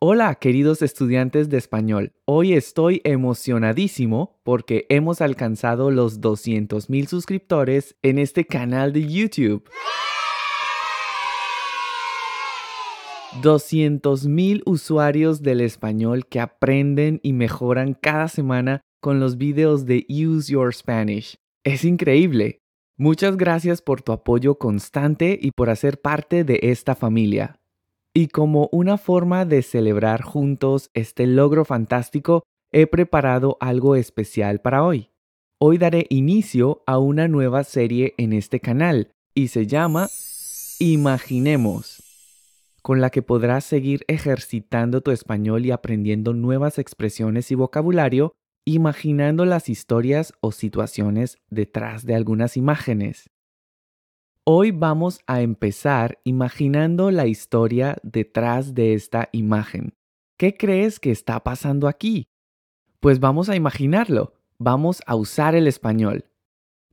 Hola, queridos estudiantes de español. Hoy estoy emocionadísimo porque hemos alcanzado los 200.000 suscriptores en este canal de YouTube. 200.000 usuarios del español que aprenden y mejoran cada semana con los videos de Use Your Spanish. Es increíble. Muchas gracias por tu apoyo constante y por hacer parte de esta familia. Y como una forma de celebrar juntos este logro fantástico, he preparado algo especial para hoy. Hoy daré inicio a una nueva serie en este canal y se llama Imaginemos, con la que podrás seguir ejercitando tu español y aprendiendo nuevas expresiones y vocabulario imaginando las historias o situaciones detrás de algunas imágenes. Hoy vamos a empezar imaginando la historia detrás de esta imagen. ¿Qué crees que está pasando aquí? Pues vamos a imaginarlo. Vamos a usar el español.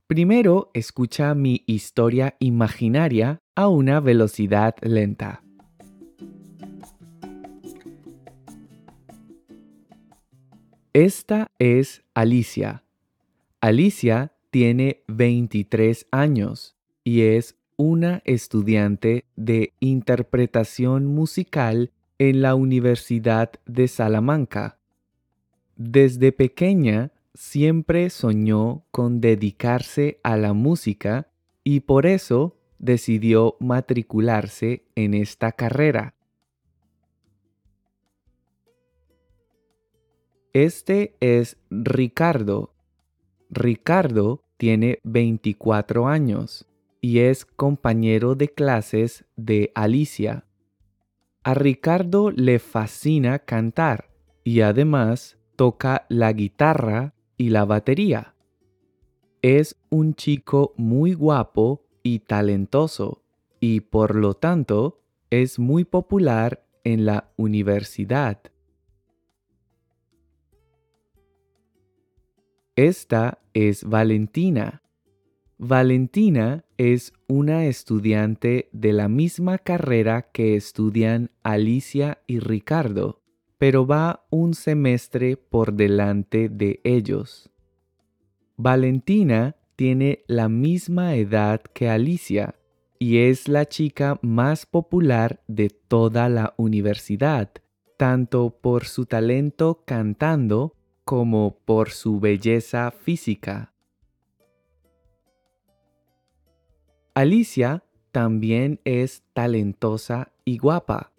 Primero, escucha mi historia imaginaria a una velocidad lenta. Esta es Alicia. Alicia tiene 23 años y es una estudiante de interpretación musical en la Universidad de Salamanca. Desde pequeña siempre soñó con dedicarse a la música y por eso decidió matricularse en esta carrera. Este es Ricardo. Ricardo tiene 24 años y es compañero de clases de Alicia. A Ricardo le fascina cantar y además toca la guitarra y la batería. Es un chico muy guapo y talentoso y por lo tanto es muy popular en la universidad. Esta es Valentina. Valentina es una estudiante de la misma carrera que estudian Alicia y Ricardo, pero va un semestre por delante de ellos. Valentina tiene la misma edad que Alicia y es la chica más popular de toda la universidad, tanto por su talento cantando como por su belleza física. Alicia también es talentosa y guapa.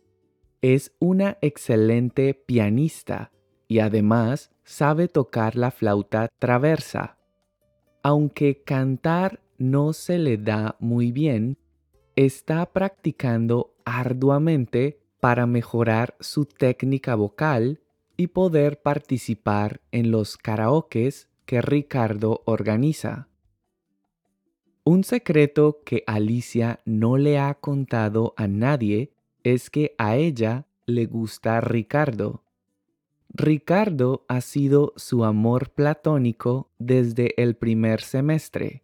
Es una excelente pianista y además sabe tocar la flauta traversa. Aunque cantar no se le da muy bien, está practicando arduamente para mejorar su técnica vocal y poder participar en los karaokes que Ricardo organiza. Un secreto que Alicia no le ha contado a nadie es que a ella le gusta Ricardo. Ricardo ha sido su amor platónico desde el primer semestre,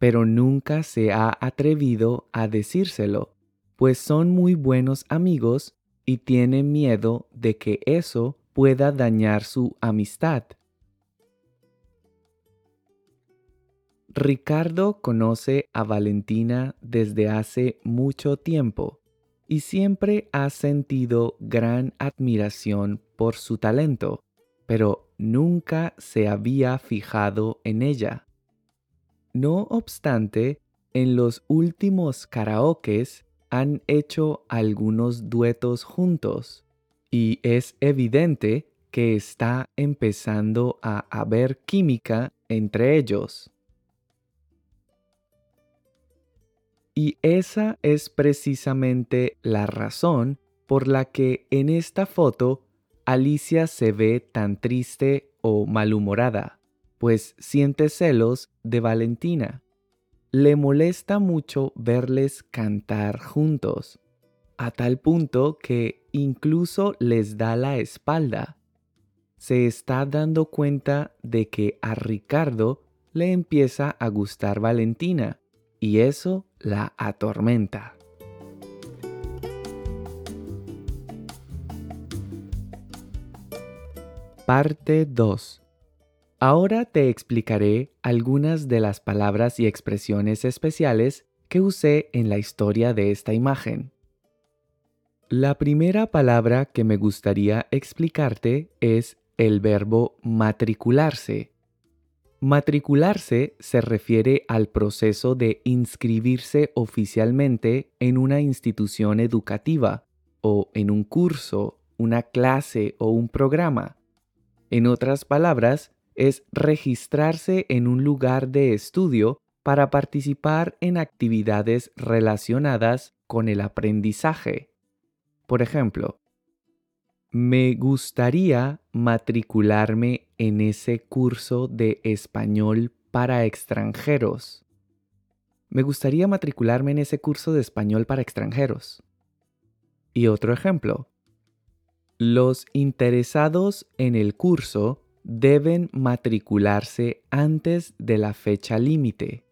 pero nunca se ha atrevido a decírselo, pues son muy buenos amigos y tiene miedo de que eso pueda dañar su amistad. Ricardo conoce a Valentina desde hace mucho tiempo y siempre ha sentido gran admiración por su talento, pero nunca se había fijado en ella. No obstante, en los últimos karaokes han hecho algunos duetos juntos y es evidente que está empezando a haber química entre ellos. Y esa es precisamente la razón por la que en esta foto Alicia se ve tan triste o malhumorada, pues siente celos de Valentina. Le molesta mucho verles cantar juntos a tal punto que incluso les da la espalda. Se está dando cuenta de que a Ricardo le empieza a gustar Valentina y eso la atormenta. Parte 2. Ahora te explicaré algunas de las palabras y expresiones especiales que usé en la historia de esta imagen. La primera palabra que me gustaría explicarte es el verbo matricularse. Matricularse se refiere al proceso de inscribirse oficialmente en una institución educativa o en un curso, una clase o un programa. En otras palabras, es registrarse en un lugar de estudio para participar en actividades relacionadas con el aprendizaje. Por ejemplo, me gustaría matricularme en ese curso de español para extranjeros. Me gustaría matricularme en ese curso de español para extranjeros. Y otro ejemplo. Los interesados en el curso deben matricularse antes de la fecha límite.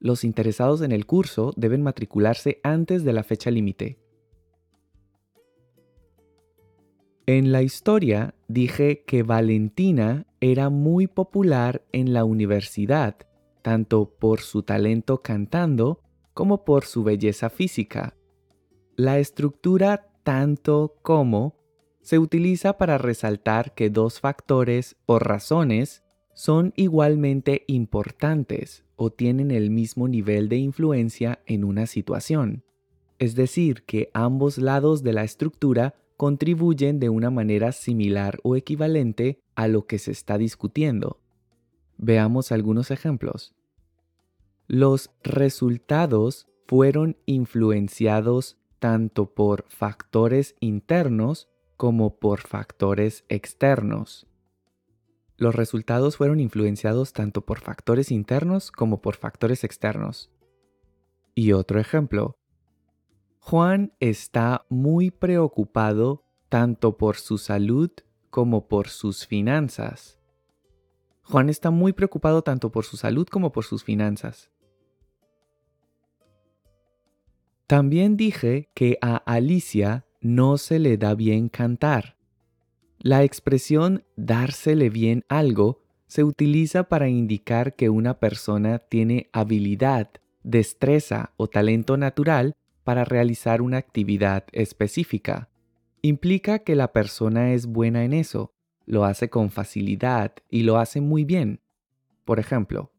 Los interesados en el curso deben matricularse antes de la fecha límite. En la historia dije que Valentina era muy popular en la universidad, tanto por su talento cantando como por su belleza física. La estructura tanto como se utiliza para resaltar que dos factores o razones son igualmente importantes o tienen el mismo nivel de influencia en una situación. Es decir, que ambos lados de la estructura contribuyen de una manera similar o equivalente a lo que se está discutiendo. Veamos algunos ejemplos. Los resultados fueron influenciados tanto por factores internos como por factores externos. Los resultados fueron influenciados tanto por factores internos como por factores externos. Y otro ejemplo, Juan está muy preocupado tanto por su salud como por sus finanzas. Juan está muy preocupado tanto por su salud como por sus finanzas. También dije que a Alicia no se le da bien cantar. La expresión dársele bien algo se utiliza para indicar que una persona tiene habilidad, destreza o talento natural para realizar una actividad específica. Implica que la persona es buena en eso, lo hace con facilidad y lo hace muy bien. Por ejemplo,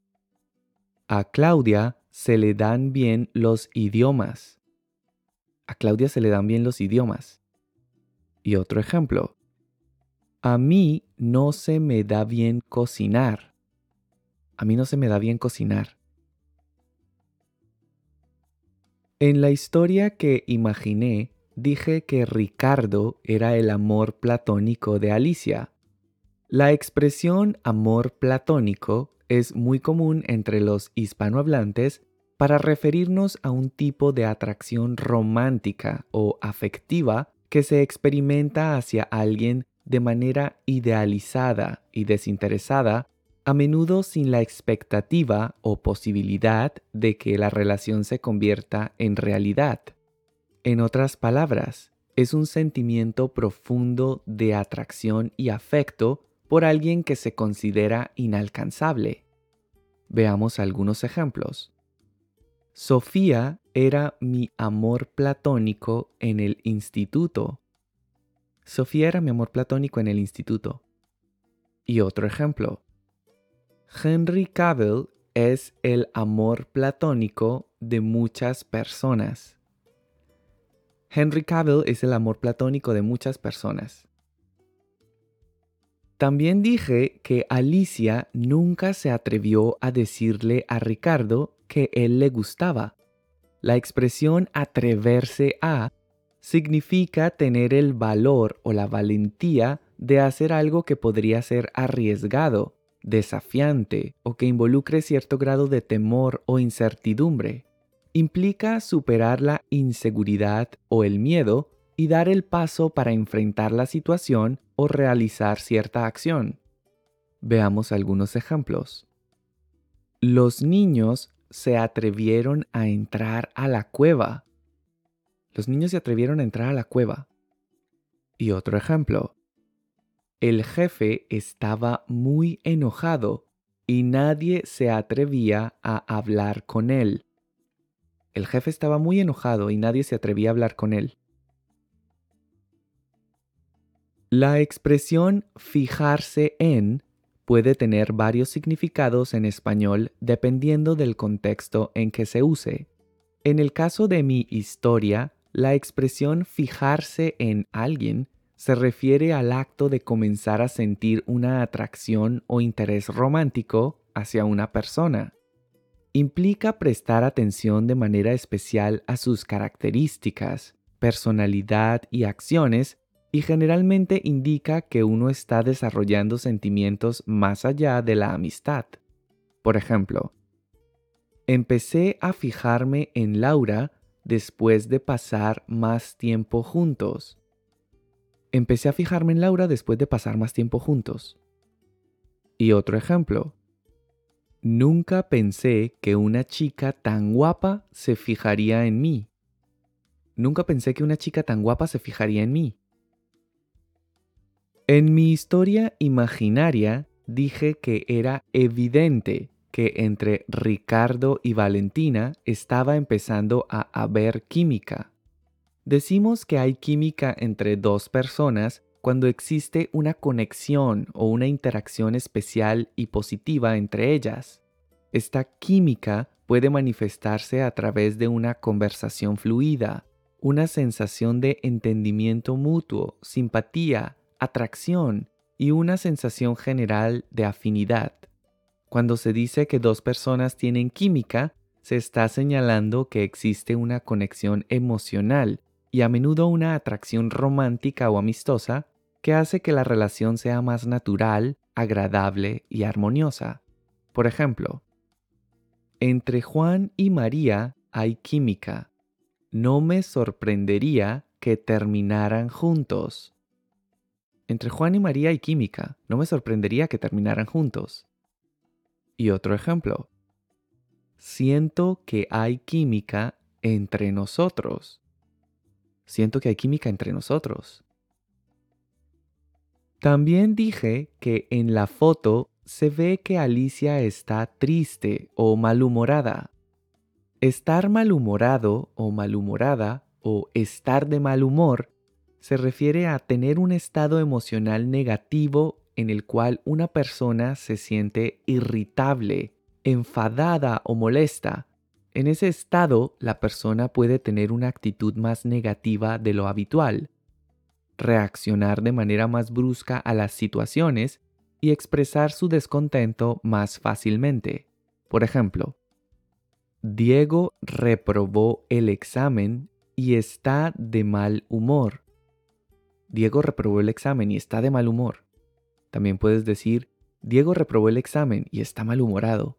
a Claudia se le dan bien los idiomas. A Claudia se le dan bien los idiomas. Y otro ejemplo. A mí no se me da bien cocinar. A mí no se me da bien cocinar. En la historia que imaginé, dije que Ricardo era el amor platónico de Alicia. La expresión amor platónico es muy común entre los hispanohablantes para referirnos a un tipo de atracción romántica o afectiva que se experimenta hacia alguien de manera idealizada y desinteresada a menudo sin la expectativa o posibilidad de que la relación se convierta en realidad. En otras palabras, es un sentimiento profundo de atracción y afecto por alguien que se considera inalcanzable. Veamos algunos ejemplos. Sofía era mi amor platónico en el instituto. Sofía era mi amor platónico en el instituto. Y otro ejemplo. Henry Cavill es el amor platónico de muchas personas. Henry Cavill es el amor platónico de muchas personas. También dije que Alicia nunca se atrevió a decirle a Ricardo que él le gustaba. La expresión atreverse a significa tener el valor o la valentía de hacer algo que podría ser arriesgado desafiante o que involucre cierto grado de temor o incertidumbre. Implica superar la inseguridad o el miedo y dar el paso para enfrentar la situación o realizar cierta acción. Veamos algunos ejemplos. Los niños se atrevieron a entrar a la cueva. Los niños se atrevieron a entrar a la cueva. Y otro ejemplo. El jefe estaba muy enojado y nadie se atrevía a hablar con él. El jefe estaba muy enojado y nadie se atrevía a hablar con él. La expresión fijarse en puede tener varios significados en español dependiendo del contexto en que se use. En el caso de mi historia, la expresión fijarse en alguien se refiere al acto de comenzar a sentir una atracción o interés romántico hacia una persona. Implica prestar atención de manera especial a sus características, personalidad y acciones y generalmente indica que uno está desarrollando sentimientos más allá de la amistad. Por ejemplo, empecé a fijarme en Laura después de pasar más tiempo juntos. Empecé a fijarme en Laura después de pasar más tiempo juntos. Y otro ejemplo. Nunca pensé que una chica tan guapa se fijaría en mí. Nunca pensé que una chica tan guapa se fijaría en mí. En mi historia imaginaria dije que era evidente que entre Ricardo y Valentina estaba empezando a haber química. Decimos que hay química entre dos personas cuando existe una conexión o una interacción especial y positiva entre ellas. Esta química puede manifestarse a través de una conversación fluida, una sensación de entendimiento mutuo, simpatía, atracción y una sensación general de afinidad. Cuando se dice que dos personas tienen química, se está señalando que existe una conexión emocional y a menudo una atracción romántica o amistosa que hace que la relación sea más natural, agradable y armoniosa. Por ejemplo, entre Juan y María hay química. No me sorprendería que terminaran juntos. Entre Juan y María hay química. No me sorprendería que terminaran juntos. Y otro ejemplo. Siento que hay química entre nosotros. Siento que hay química entre nosotros. También dije que en la foto se ve que Alicia está triste o malhumorada. Estar malhumorado o malhumorada o estar de mal humor se refiere a tener un estado emocional negativo en el cual una persona se siente irritable, enfadada o molesta. En ese estado, la persona puede tener una actitud más negativa de lo habitual, reaccionar de manera más brusca a las situaciones y expresar su descontento más fácilmente. Por ejemplo, Diego reprobó el examen y está de mal humor. Diego reprobó el examen y está de mal humor. También puedes decir, Diego reprobó el examen y está malhumorado.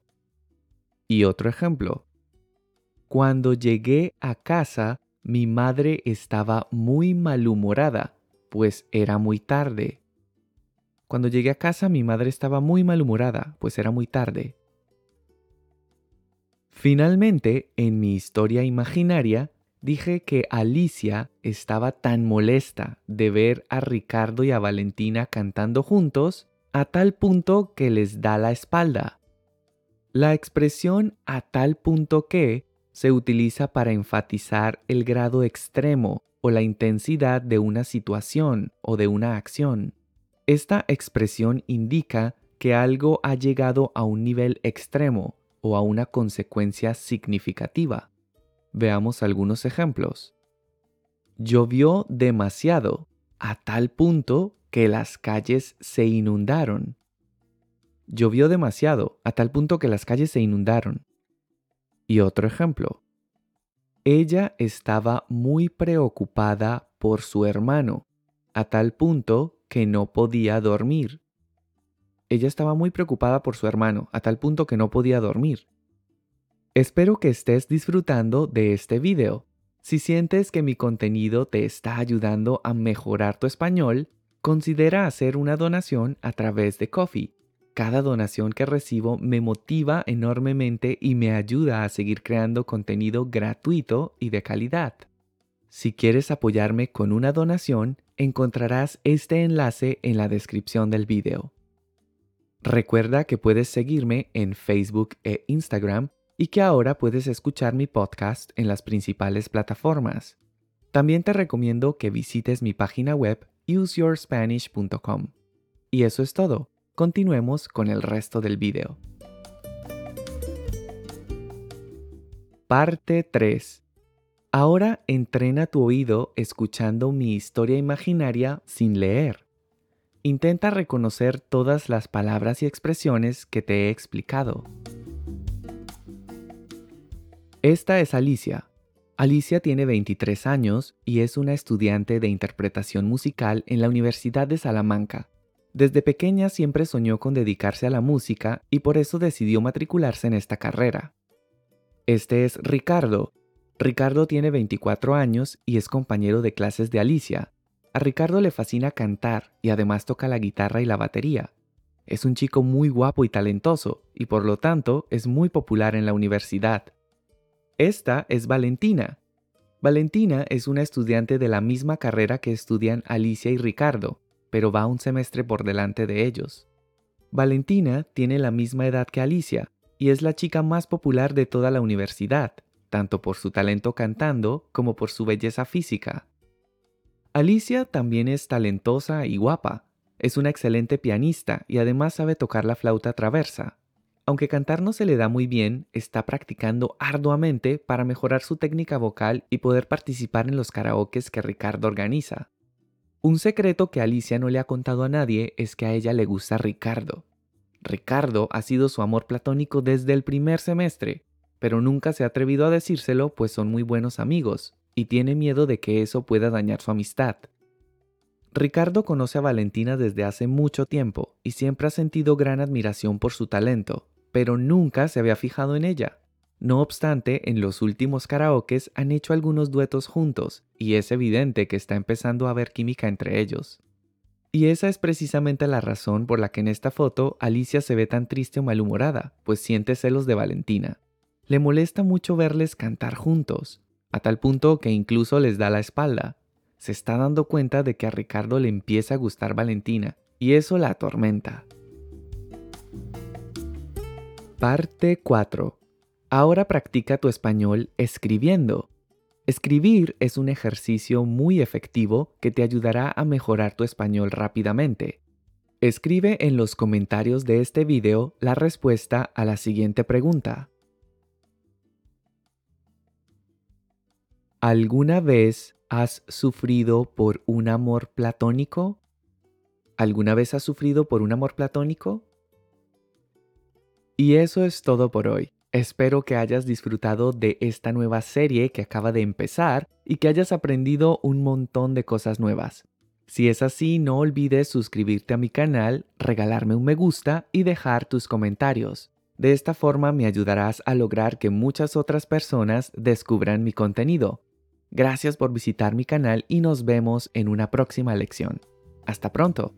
Y otro ejemplo. Cuando llegué a casa, mi madre estaba muy malhumorada, pues era muy tarde. Cuando llegué a casa, mi madre estaba muy malhumorada, pues era muy tarde. Finalmente, en mi historia imaginaria, dije que Alicia estaba tan molesta de ver a Ricardo y a Valentina cantando juntos a tal punto que les da la espalda. La expresión a tal punto que se utiliza para enfatizar el grado extremo o la intensidad de una situación o de una acción. Esta expresión indica que algo ha llegado a un nivel extremo o a una consecuencia significativa. Veamos algunos ejemplos. Llovió demasiado, a tal punto que las calles se inundaron. Llovió demasiado, a tal punto que las calles se inundaron. Y otro ejemplo. Ella estaba muy preocupada por su hermano, a tal punto que no podía dormir. Ella estaba muy preocupada por su hermano, a tal punto que no podía dormir. Espero que estés disfrutando de este video. Si sientes que mi contenido te está ayudando a mejorar tu español, considera hacer una donación a través de Coffee. Cada donación que recibo me motiva enormemente y me ayuda a seguir creando contenido gratuito y de calidad. Si quieres apoyarme con una donación, encontrarás este enlace en la descripción del video. Recuerda que puedes seguirme en Facebook e Instagram y que ahora puedes escuchar mi podcast en las principales plataformas. También te recomiendo que visites mi página web useyourspanish.com. Y eso es todo. Continuemos con el resto del video. Parte 3. Ahora entrena tu oído escuchando mi historia imaginaria sin leer. Intenta reconocer todas las palabras y expresiones que te he explicado. Esta es Alicia. Alicia tiene 23 años y es una estudiante de interpretación musical en la Universidad de Salamanca. Desde pequeña siempre soñó con dedicarse a la música y por eso decidió matricularse en esta carrera. Este es Ricardo. Ricardo tiene 24 años y es compañero de clases de Alicia. A Ricardo le fascina cantar y además toca la guitarra y la batería. Es un chico muy guapo y talentoso y por lo tanto es muy popular en la universidad. Esta es Valentina. Valentina es una estudiante de la misma carrera que estudian Alicia y Ricardo, pero va un semestre por delante de ellos. Valentina tiene la misma edad que Alicia y es la chica más popular de toda la universidad, tanto por su talento cantando como por su belleza física. Alicia también es talentosa y guapa, es una excelente pianista y además sabe tocar la flauta traversa. Aunque cantar no se le da muy bien, está practicando arduamente para mejorar su técnica vocal y poder participar en los karaokes que Ricardo organiza. Un secreto que Alicia no le ha contado a nadie es que a ella le gusta Ricardo. Ricardo ha sido su amor platónico desde el primer semestre, pero nunca se ha atrevido a decírselo pues son muy buenos amigos, y tiene miedo de que eso pueda dañar su amistad. Ricardo conoce a Valentina desde hace mucho tiempo y siempre ha sentido gran admiración por su talento, pero nunca se había fijado en ella. No obstante, en los últimos karaokes han hecho algunos duetos juntos, y es evidente que está empezando a haber química entre ellos. Y esa es precisamente la razón por la que en esta foto Alicia se ve tan triste o malhumorada, pues siente celos de Valentina. Le molesta mucho verles cantar juntos, a tal punto que incluso les da la espalda. Se está dando cuenta de que a Ricardo le empieza a gustar Valentina, y eso la atormenta. Parte 4. Ahora practica tu español escribiendo. Escribir es un ejercicio muy efectivo que te ayudará a mejorar tu español rápidamente. Escribe en los comentarios de este video la respuesta a la siguiente pregunta. ¿Alguna vez has sufrido por un amor platónico? ¿Alguna vez has sufrido por un amor platónico? Y eso es todo por hoy. Espero que hayas disfrutado de esta nueva serie que acaba de empezar y que hayas aprendido un montón de cosas nuevas. Si es así, no olvides suscribirte a mi canal, regalarme un me gusta y dejar tus comentarios. De esta forma me ayudarás a lograr que muchas otras personas descubran mi contenido. Gracias por visitar mi canal y nos vemos en una próxima lección. Hasta pronto.